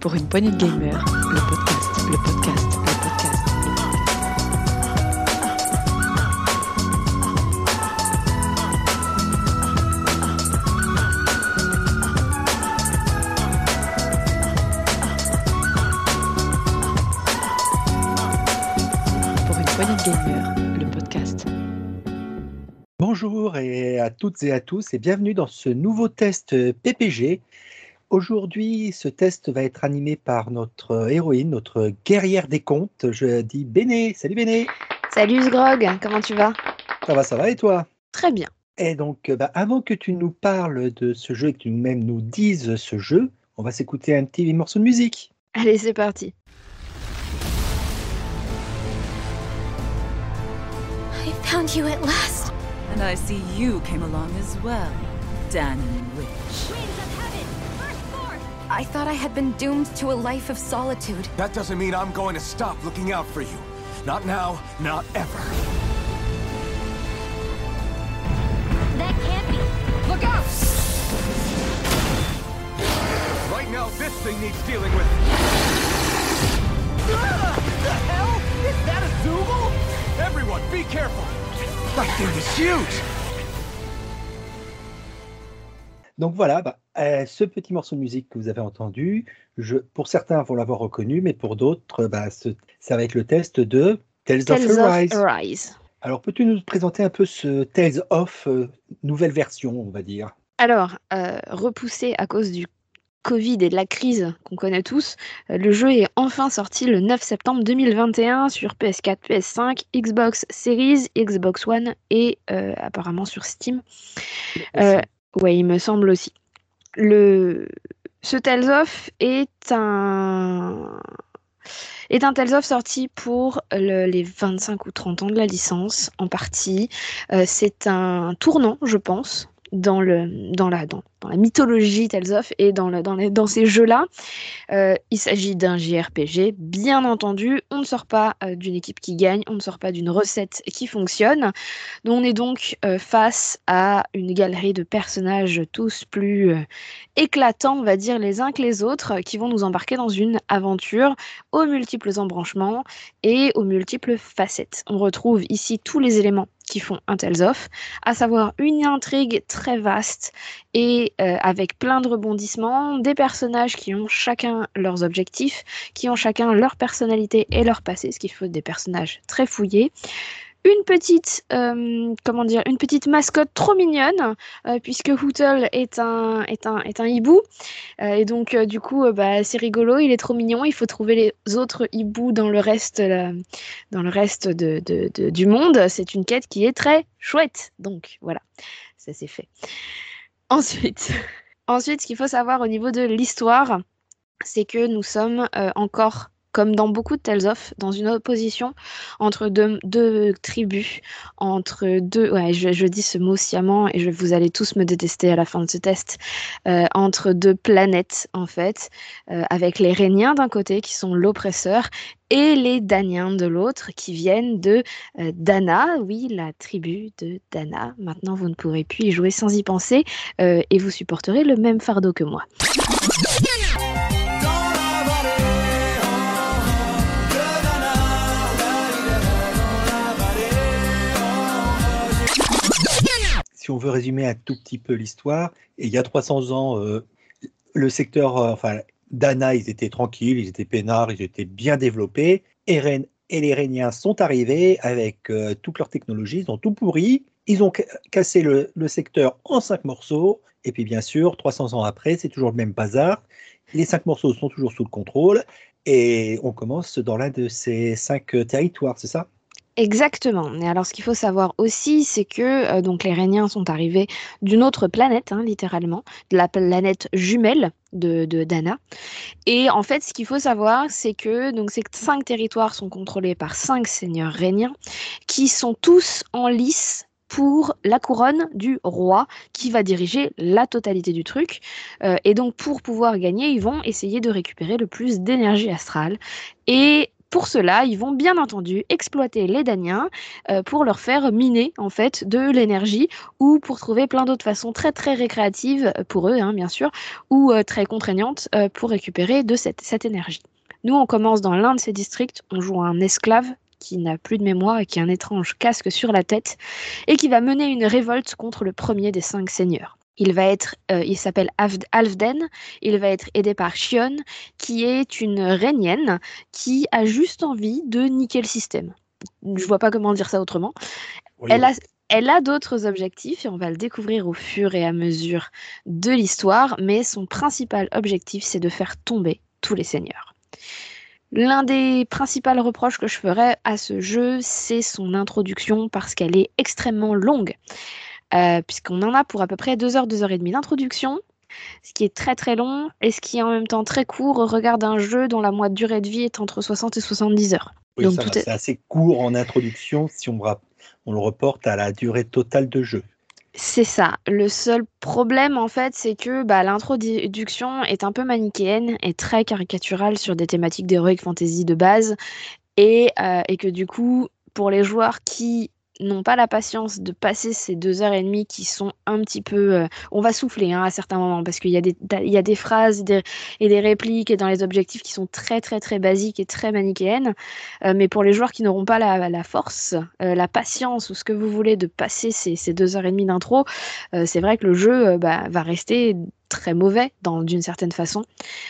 Pour une poignée de gamers, le podcast, le podcast, le podcast. Pour une poignée de gamers, le podcast. Bonjour et à toutes et à tous et bienvenue dans ce nouveau test PPG. Aujourd'hui, ce test va être animé par notre héroïne, notre guerrière des contes. Je dis Béné. Salut Béné. Salut Sgrog, comment tu vas? Ça va, ça va et toi? Très bien. Et donc, euh, bah, avant que tu nous parles de ce jeu et que tu même nous dises ce jeu, on va s'écouter un petit morceau de musique. Allez, c'est parti. I found you at last. And I see you came along as well, Danny Witch. I thought I had been doomed to a life of solitude. That doesn't mean I'm going to stop looking out for you. Not now, not ever. That can't be. Look out! Right now, this thing needs dealing with. Ah! The hell? Is that a Zoogle? Everyone, be careful! That thing is huge! Donc voilà, bah, euh, ce petit morceau de musique que vous avez entendu, je, pour certains vont l'avoir reconnu, mais pour d'autres, bah, ce- ça va être le test de Tales, Tales of of Arise. Alors, peux-tu nous présenter un peu ce Tales of euh, nouvelle version, on va dire? Alors, euh, repoussé à cause du Covid et de la crise qu'on connaît tous, le jeu est enfin sorti le 9 septembre 2021 sur PS4, PS5, Xbox Series, Xbox One et apparemment sur Steam. Ouais, il me semble aussi. Le... Ce Tales of est un est un Tales of sorti pour le- les 25 ou 30 ans de la licence en partie. Euh, c'est un tournant, je pense, dans, le, dans, la, dans, la mythologie Tales et dans, le, dans, les- dans ces jeux-là. Euh, il s'agit d'un JRPG, bien entendu. On ne sort pas euh, d'une équipe qui gagne, on ne sort pas d'une recette qui fonctionne. Donc, on est donc euh, face à une galerie de personnages tous plus éclatants, on va dire, les uns que les autres, qui vont nous embarquer dans une aventure aux multiples embranchements et aux multiples facettes. On retrouve ici tous les éléments qui font un Tales of, à savoir une intrigue très vaste et euh, avec plein de rebondissements, des personnages qui ont chacun leurs objectifs, qui ont chacun leur personnalité et leur passé, ce qui fait des personnages très fouillés. Une petite, euh, comment dire, une petite mascotte trop mignonne, euh, puisque Hootle est un, est un, est un hibou. Euh, et donc, du coup, bah, c'est rigolo, il est trop mignon. Il faut trouver les autres hiboux dans le reste, dans le reste de, de- de- du monde. C'est une quête qui est très chouette. Donc, voilà, ça c'est fait. Ensuite, ensuite, ce qu'il faut savoir au niveau de l'histoire, c'est que nous sommes encore, comme dans beaucoup de Tales of, dans une opposition entre deux, tribus, entre deux. Je, dis ce mot sciemment et je, vous allez tous me détester à la fin de ce test. euh, entre deux planètes, en fait, euh, avec les Réniens d'un côté, qui sont l'oppresseur, et les Daniens de l'autre, qui viennent de euh, Dana, oui, la tribu de Dana. Maintenant, vous ne pourrez plus y jouer sans y penser, et vous supporterez le même fardeau que moi. Si on veut résumer un tout petit peu l'histoire, il y a 300 ans, euh, le secteur, euh, enfin, Dana, ils étaient tranquilles, ils étaient peinards, ils étaient bien développés. Et, les Réniens sont arrivés avec euh, toute leur technologie, ils ont tout pourri. Ils ont ca- cassé le, le secteur en cinq morceaux. Et puis, bien sûr, 300 ans après, c'est toujours le même bazar. Les cinq morceaux sont toujours sous le contrôle. Et on commence dans l'un de ces cinq euh, territoires, c'est ça? Exactement. Et alors, ce qu'il faut savoir aussi, c'est que euh, donc les Réniens sont arrivés d'une autre planète, hein, littéralement, de la planète jumelle de, Dana. Et en fait, ce qu'il faut savoir, c'est que donc ces cinq territoires sont contrôlés par cinq seigneurs réniens, qui sont tous en lice pour la couronne du roi qui va diriger la totalité du truc. Euh, et donc pour pouvoir gagner, ils vont essayer de récupérer le plus d'énergie astrale. Et pour cela, ils vont bien entendu exploiter les Daniens euh, pour leur faire miner en fait de l'énergie ou pour trouver plein d'autres façons très très récréatives euh, pour eux, hein, bien sûr, ou euh, très contraignantes pour récupérer de cette, cette énergie. Nous, on commence dans l'un de ces districts, on joue un esclave qui n'a plus de mémoire et qui a un étrange casque sur la tête et qui va mener une révolte contre le premier des cinq seigneurs. Il va être, euh, il s'appelle Alfden. Il va être aidé par Shion, qui est une rhénienne qui a juste envie de niquer le système. Je vois pas comment dire ça autrement. Oui, Elle a, elle a d'autres objectifs et on va le découvrir au fur et à mesure de l'histoire, mais son principal objectif, c'est de faire tomber tous les seigneurs. L'un des principaux reproches que je ferais à ce jeu, c'est son introduction parce qu'elle est extrêmement longue, euh, puisqu'on en a pour à peu près 2 heures, 2 heures et demie d'introduction, ce qui est très très long et ce qui est en même temps très court au regard d'un jeu dont la moitié durée de vie est entre 60 et 70 heures. Oui, Donc est- c'est assez court en introduction si on, le reporte à la durée totale de jeu. C'est ça. Le seul problème, en fait, c'est que bah, l'introduction est un peu manichéenne et très caricaturale sur des thématiques d'heroic fantasy de base. Et, euh, et que du coup, pour les joueurs qui n'ont pas la patience de passer ces deux heures et demie qui sont un petit peu... euh, on va souffler hein, à certains moments parce qu'il y, a des- y a des phrases et des répliques et dans les objectifs qui sont très très très basiques et très manichéennes. Euh, mais pour les joueurs qui n'auront pas la, la force, euh, la patience ou ce que vous voulez de passer ces, ces deux heures et demie d'intro, c'est vrai que le jeu bah, va rester très mauvais d'une certaine façon.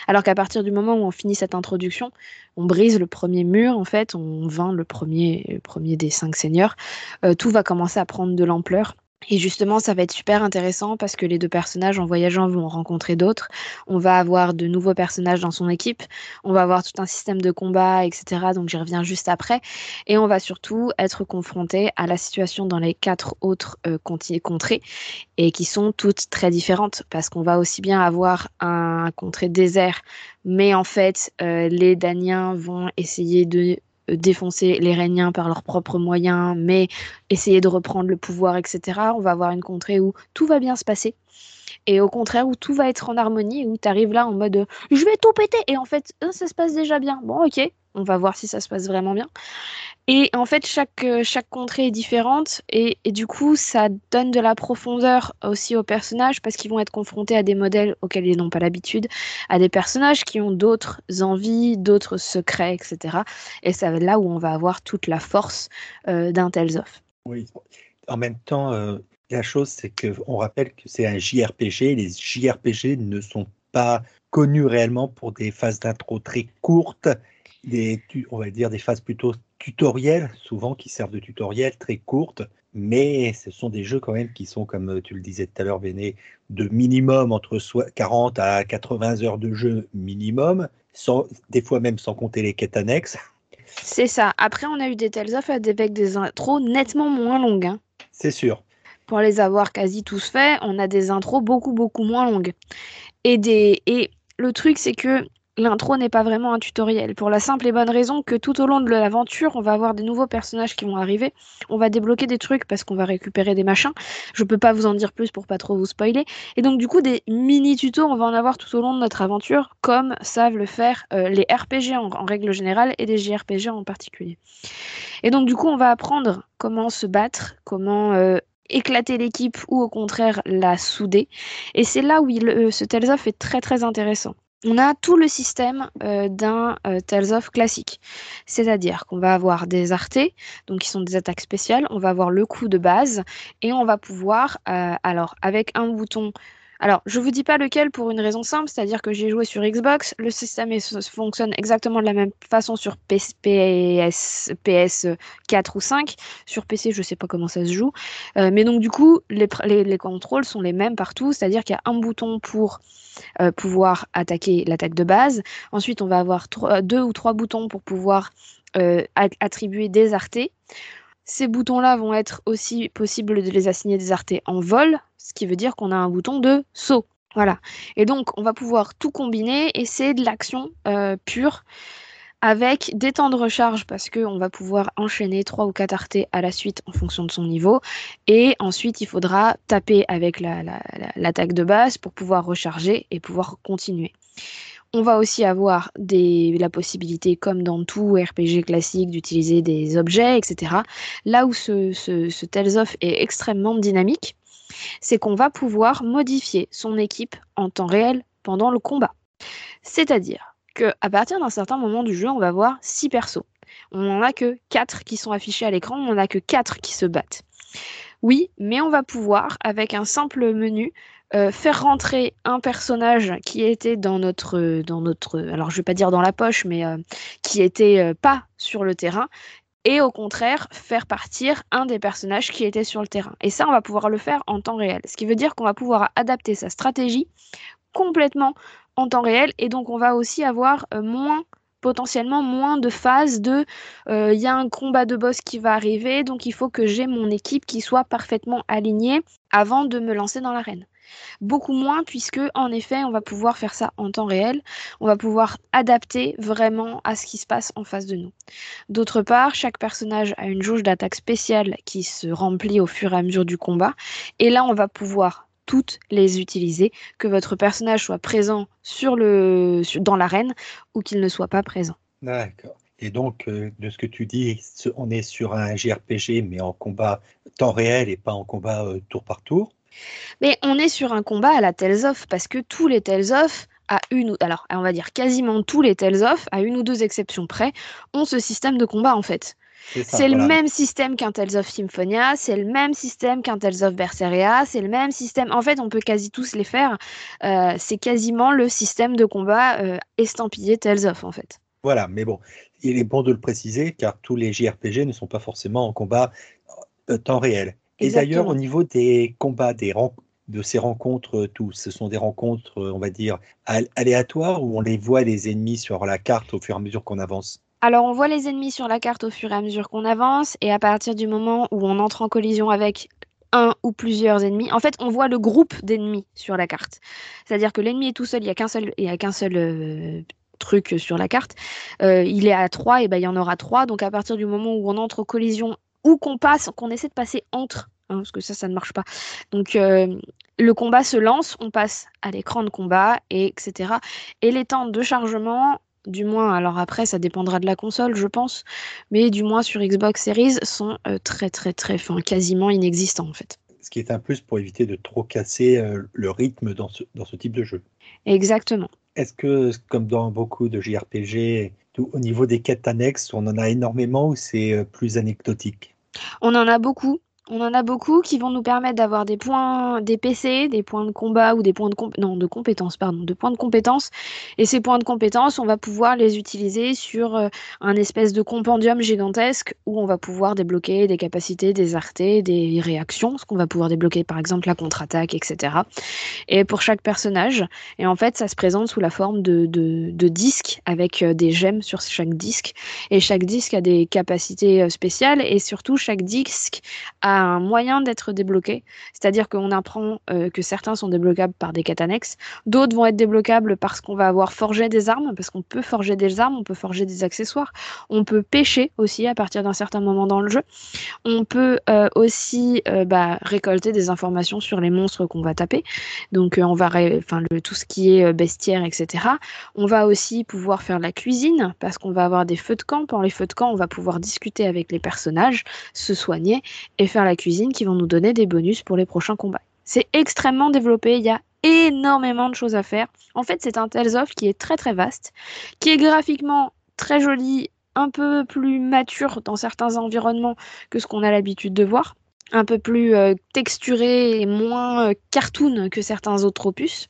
Alors qu'à partir du moment où on finit cette introduction, on brise le premier mur, en fait, on vainc le premier, premier des cinq seigneurs, euh, tout va commencer à prendre de l'ampleur. Et justement, ça va être super intéressant parce que les deux personnages en voyageant vont rencontrer d'autres. On va avoir de nouveaux personnages dans son équipe. On va avoir tout un système de combat, etc. Donc j'y reviens juste après. Et on va surtout être confronté à la situation dans les quatre autres euh, contrées et qui sont toutes très différentes parce qu'on va aussi bien avoir un contrée désert, mais en fait, euh, les Daniens vont essayer de défoncer les Rhéniens par leurs propres moyens, mais essayer de reprendre le pouvoir, etc. On va avoir une contrée où tout va bien se passer. Et au contraire, où tout va être en harmonie, où tu arrives là en mode euh, je vais tout péter, et en fait, euh, ça se passe déjà bien. Bon, ok, on va voir si ça se passe vraiment bien. Et en fait, chaque, euh, chaque contrée est différente, et, du coup, ça donne de la profondeur aussi aux personnages, parce qu'ils vont être confrontés à des modèles auxquels ils n'ont pas l'habitude, à des personnages qui ont d'autres envies, d'autres secrets, etc. Et c'est là où on va avoir toute la force d'un Tales of. Oui. En même temps, la chose, c'est qu'on rappelle que c'est un JRPG. Les JRPG ne sont pas connus réellement pour des phases d'intro très courtes, des, on va dire des phases plutôt tutoriels, souvent qui servent de tutoriels très courtes. Mais ce sont des jeux quand même qui sont, comme euh, tu le disais tout à l'heure, Béné, de minimum entre soi- 40 à 80 heures de jeu minimum, sans, des fois même sans compter les quêtes annexes. C'est ça. Après, on a eu des Tales of avec des intros nettement moins longues. hein. C'est sûr. Pour les avoir quasi tous faits, on a des intros beaucoup, beaucoup moins longues. Et, des... et le truc, c'est que l'intro n'est pas vraiment un tutoriel. Pour la simple et bonne raison que tout au long de l'aventure, on va avoir des nouveaux personnages qui vont arriver. On va débloquer des trucs parce qu'on va récupérer des machins. Je peux pas vous en dire plus pour pas trop vous spoiler. Et donc, du coup, des mini-tutos, on va en avoir tout au long de notre aventure, comme savent le faire euh, les RPG en, règle générale et les JRPG en particulier. Et donc, du coup, on va apprendre comment se battre, comment euh, éclater l'équipe ou au contraire la souder. Et c'est là où euh, ce Tales est très très intéressant. On a tout le système euh, d'un euh, classique. C'est-à-dire qu'on va avoir des artés, donc qui sont des attaques spéciales, on va avoir le coup de base, et on va pouvoir, euh, alors avec un bouton alors, je vous dis pas lequel pour une raison simple, c'est-à-dire que j'ai joué sur Xbox, le système fonctionne exactement de la même façon sur PS, PS, PS 4 ou 5. Sur PC, je sais pas comment ça se joue. Euh, mais donc, du coup, les, contrôles sont les mêmes partout, c'est-à-dire qu'il y a un bouton pour euh, pouvoir attaquer l'attaque de base. Ensuite, on va avoir deux ou trois boutons pour pouvoir euh, attribuer des artés. Ces boutons-là vont être aussi possible de les assigner des artés en vol, ce qui veut dire qu'on a un bouton de saut. Voilà. Et donc, on va pouvoir tout combiner et c'est de l'action euh, pure avec des temps de recharge parce qu'on va pouvoir enchaîner trois ou quatre artés à la suite en fonction de son niveau. Et ensuite, il faudra taper avec la- la- la- l'attaque de base pour pouvoir recharger et pouvoir continuer. On va aussi avoir la possibilité, comme dans tout RPG classique, d'utiliser des objets, etc. Là où ce, ce, Tales of est extrêmement dynamique, c'est qu'on va pouvoir modifier son équipe en temps réel pendant le combat. C'est-à-dire que à partir d'un certain moment du jeu, on va voir six persos. On n'en a que quatre qui sont affichés à l'écran, on n'en a que quatre qui se battent. Oui, mais on va pouvoir, avec un simple menu, euh, faire rentrer un personnage qui était dans notre, dans notre, alors je vais pas dire dans la poche, mais euh, qui était euh, pas sur le terrain, et au contraire faire partir un des personnages qui était sur le terrain. Et ça, on va pouvoir le faire en temps réel, ce qui veut dire qu'on va pouvoir adapter sa stratégie complètement en temps réel, et donc on va aussi avoir moins potentiellement moins de phases de il y a un combat de boss qui va arriver, donc il faut que j'ai mon équipe qui soit parfaitement alignée avant de me lancer dans l'arène. Beaucoup moins puisque en effet on va pouvoir faire ça en temps réel, on va pouvoir adapter vraiment à ce qui se passe en face de nous. D'autre part, chaque personnage a une jauge d'attaque spéciale qui se remplit au fur et à mesure du combat, et là on va pouvoir toutes les utiliser, que votre personnage soit présent sur le, dans l'arène ou qu'il ne soit pas présent. D'accord. Et donc, euh, de ce que tu dis, on est sur un JRPG, mais en combat temps réel et pas en combat euh, tour par tour. Mais on est sur un combat à la Tales of parce que tous les Tales of, à une ou alors on va dire quasiment tous les Tales of, à une ou deux exceptions près, ont ce système de combat en fait. C'est le voilà. même système qu'un Tales of Symphonia, c'est le même système qu'un Tales of Berseria, c'est le même système. En fait, on peut quasi tous les faire. Euh, c'est quasiment le système de combat euh, estampillé Tales of en fait. Voilà, mais bon, il est bon de le préciser car tous les JRPG ne sont pas forcément en combat euh, temps réel. Et d'ailleurs, au niveau des combats, des de ces rencontres, euh, tous, ce sont des rencontres, euh, on va dire, al- aléatoires où on les voit les ennemis sur la carte au fur et à mesure qu'on avance? Alors, on voit les ennemis sur la carte au fur et à mesure qu'on avance, et à partir du moment où on entre en collision avec un ou plusieurs ennemis, en fait, on voit le groupe d'ennemis sur la carte. C'est-à-dire que l'ennemi est tout seul, il n'y a qu'un seul, il y a qu'un seul euh, truc sur la carte. Euh, il est à 3, et ben il y en aura 3. Donc, à partir du moment où on entre en collision ou qu'on passe, qu'on essaie de passer entre, hein, parce que ça, ça ne marche pas. Donc, euh, le combat se lance, on passe à l'écran de combat, et etc. Et les temps de chargement, du moins, alors après, ça dépendra de la console, je pense, mais du moins sur Xbox Series, sont euh, très, très, très, enfin, quasiment inexistants en fait. Ce qui est un plus pour éviter de trop casser euh, le rythme dans ce, dans ce type de jeu. Exactement. Est-ce que, comme dans beaucoup de JRPG, au niveau des quêtes annexes, on en a énormément ou c'est euh, plus anecdotique? On en a beaucoup. On en a beaucoup qui vont nous permettre d'avoir des points, des PC, des points de combat ou des points de non, de compétences, pardon, de points de compétences. Et ces points de compétences, on va pouvoir les utiliser sur euh, un espèce de compendium gigantesque où on va pouvoir débloquer des capacités, des artés, des réactions, ce qu'on va pouvoir débloquer par exemple la contre-attaque, etc. Et pour chaque personnage. Et en fait, ça se présente sous la forme de, de, de disques avec euh, des gemmes sur chaque disque. Et chaque disque a des capacités euh, spéciales et surtout chaque disque a un moyen d'être débloqué. C'est-à-dire qu'on apprend euh, que certains sont débloquables par des quêtes annexes, d'autres vont être débloquables parce qu'on va avoir forgé des armes, parce qu'on peut forger des armes, on peut forger des accessoires, on peut pêcher aussi à partir d'un certain moment dans le jeu, on peut euh, aussi euh, bah, récolter des informations sur les monstres qu'on va taper, donc on va enfin le, tout ce qui est bestiaire, etc. On va aussi pouvoir faire de la cuisine parce qu'on va avoir des feux de camp. Pendant les feux de camp, on va pouvoir discuter avec les personnages, se soigner et faire la cuisine qui vont nous donner des bonus pour les prochains combats. C'est extrêmement développé, il y a énormément de choses à faire. En fait, c'est un Tales of qui est très très vaste, qui est graphiquement très joli, un peu plus mature dans certains environnements que ce qu'on a l'habitude de voir, un peu plus euh, texturé et moins euh, cartoon que certains autres opus.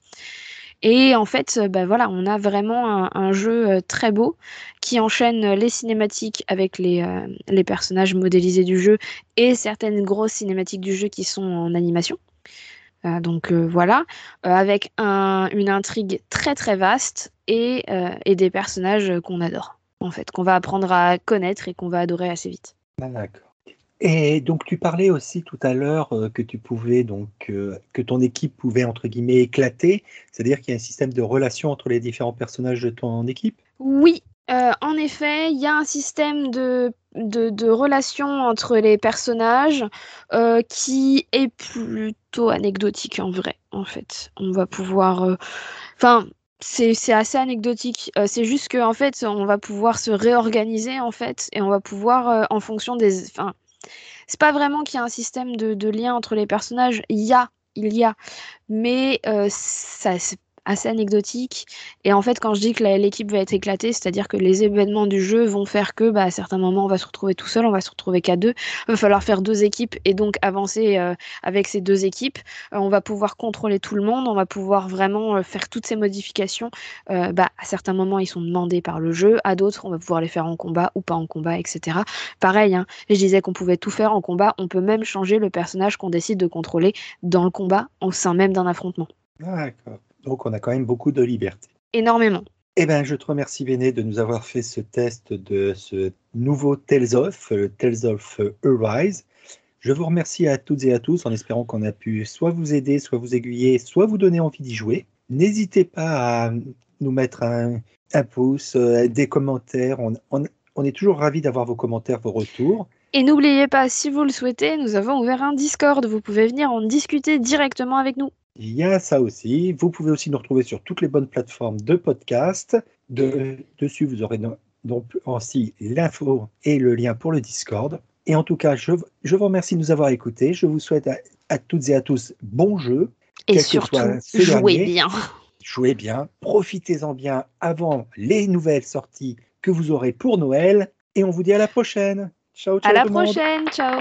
Et en fait, euh, bah voilà, on a vraiment un, jeu euh, très beau qui enchaîne euh, les cinématiques avec les, les personnages modélisés du jeu et certaines grosses cinématiques du jeu qui sont en animation. Donc voilà, avec un- une intrigue très très vaste et, et des personnages qu'on adore, en fait, qu'on va apprendre à connaître et qu'on va adorer assez vite. D'accord. Et donc tu parlais aussi tout à l'heure euh, que tu pouvais donc euh, que ton équipe pouvait entre guillemets éclater, c'est-à-dire qu'il y a un système de relation entre les différents personnages de ton équipe? Oui, euh, en effet, il y a un système de, de, relations entre les personnages euh, qui est plutôt anecdotique en vrai, en fait. On va pouvoir... euh, Enfin, c'est c'est assez anecdotique. Euh, c'est juste qu'en fait, on va pouvoir se réorganiser en fait, et on va pouvoir euh, en fonction des. Enfin, c'est pas vraiment qu'il y a un système de, de lien entre les personnages. Il y a, il y a, mais euh, ça assez anecdotique. Et en fait, quand je dis que l'équipe va être éclatée, c'est-à-dire que les événements du jeu vont faire que, bah, à certains moments, on va se retrouver tout seul, on va se retrouver qu'à deux. Il va falloir faire deux équipes et donc avancer euh, avec ces deux équipes. Euh, on va pouvoir contrôler tout le monde, on va pouvoir vraiment euh, faire toutes ces modifications. Bah, à certains moments, ils sont demandés par le jeu, à d'autres, on va pouvoir les faire en combat ou pas en combat, etc. Pareil, hein, je disais qu'on pouvait tout faire en combat, on peut même changer le personnage qu'on décide de contrôler dans le combat, au sein même d'un affrontement. D'accord. Donc, on a quand même beaucoup de liberté. Énormément. Eh bien, je te remercie, Béné, de nous avoir fait ce test de ce nouveau Tales of, le Tales of Arise. Je vous remercie à toutes et à tous en espérant qu'on a pu soit vous aider, soit vous aiguiller, soit vous donner envie d'y jouer. N'hésitez pas à nous mettre un, un pouce, euh, des commentaires. On, on- on est toujours ravis d'avoir vos commentaires, vos retours. Et n'oubliez pas, si vous le souhaitez, nous avons ouvert un Discord. Vous pouvez venir en discuter directement avec nous. Il y a ça aussi. Vous pouvez aussi nous retrouver sur toutes les bonnes plateformes de podcast. De- dessus, vous aurez donc aussi l'info et le lien pour le Discord. Et en tout cas, je, je vous remercie de nous avoir écoutés. Je vous souhaite à, à toutes et à tous bon jeu. Et surtout, soit jouez bien. Jouez bien, profitez-en bien avant les nouvelles sorties que vous aurez pour Noël. Et on vous dit à la prochaine. Ciao, ciao À la monde. prochaine. Ciao.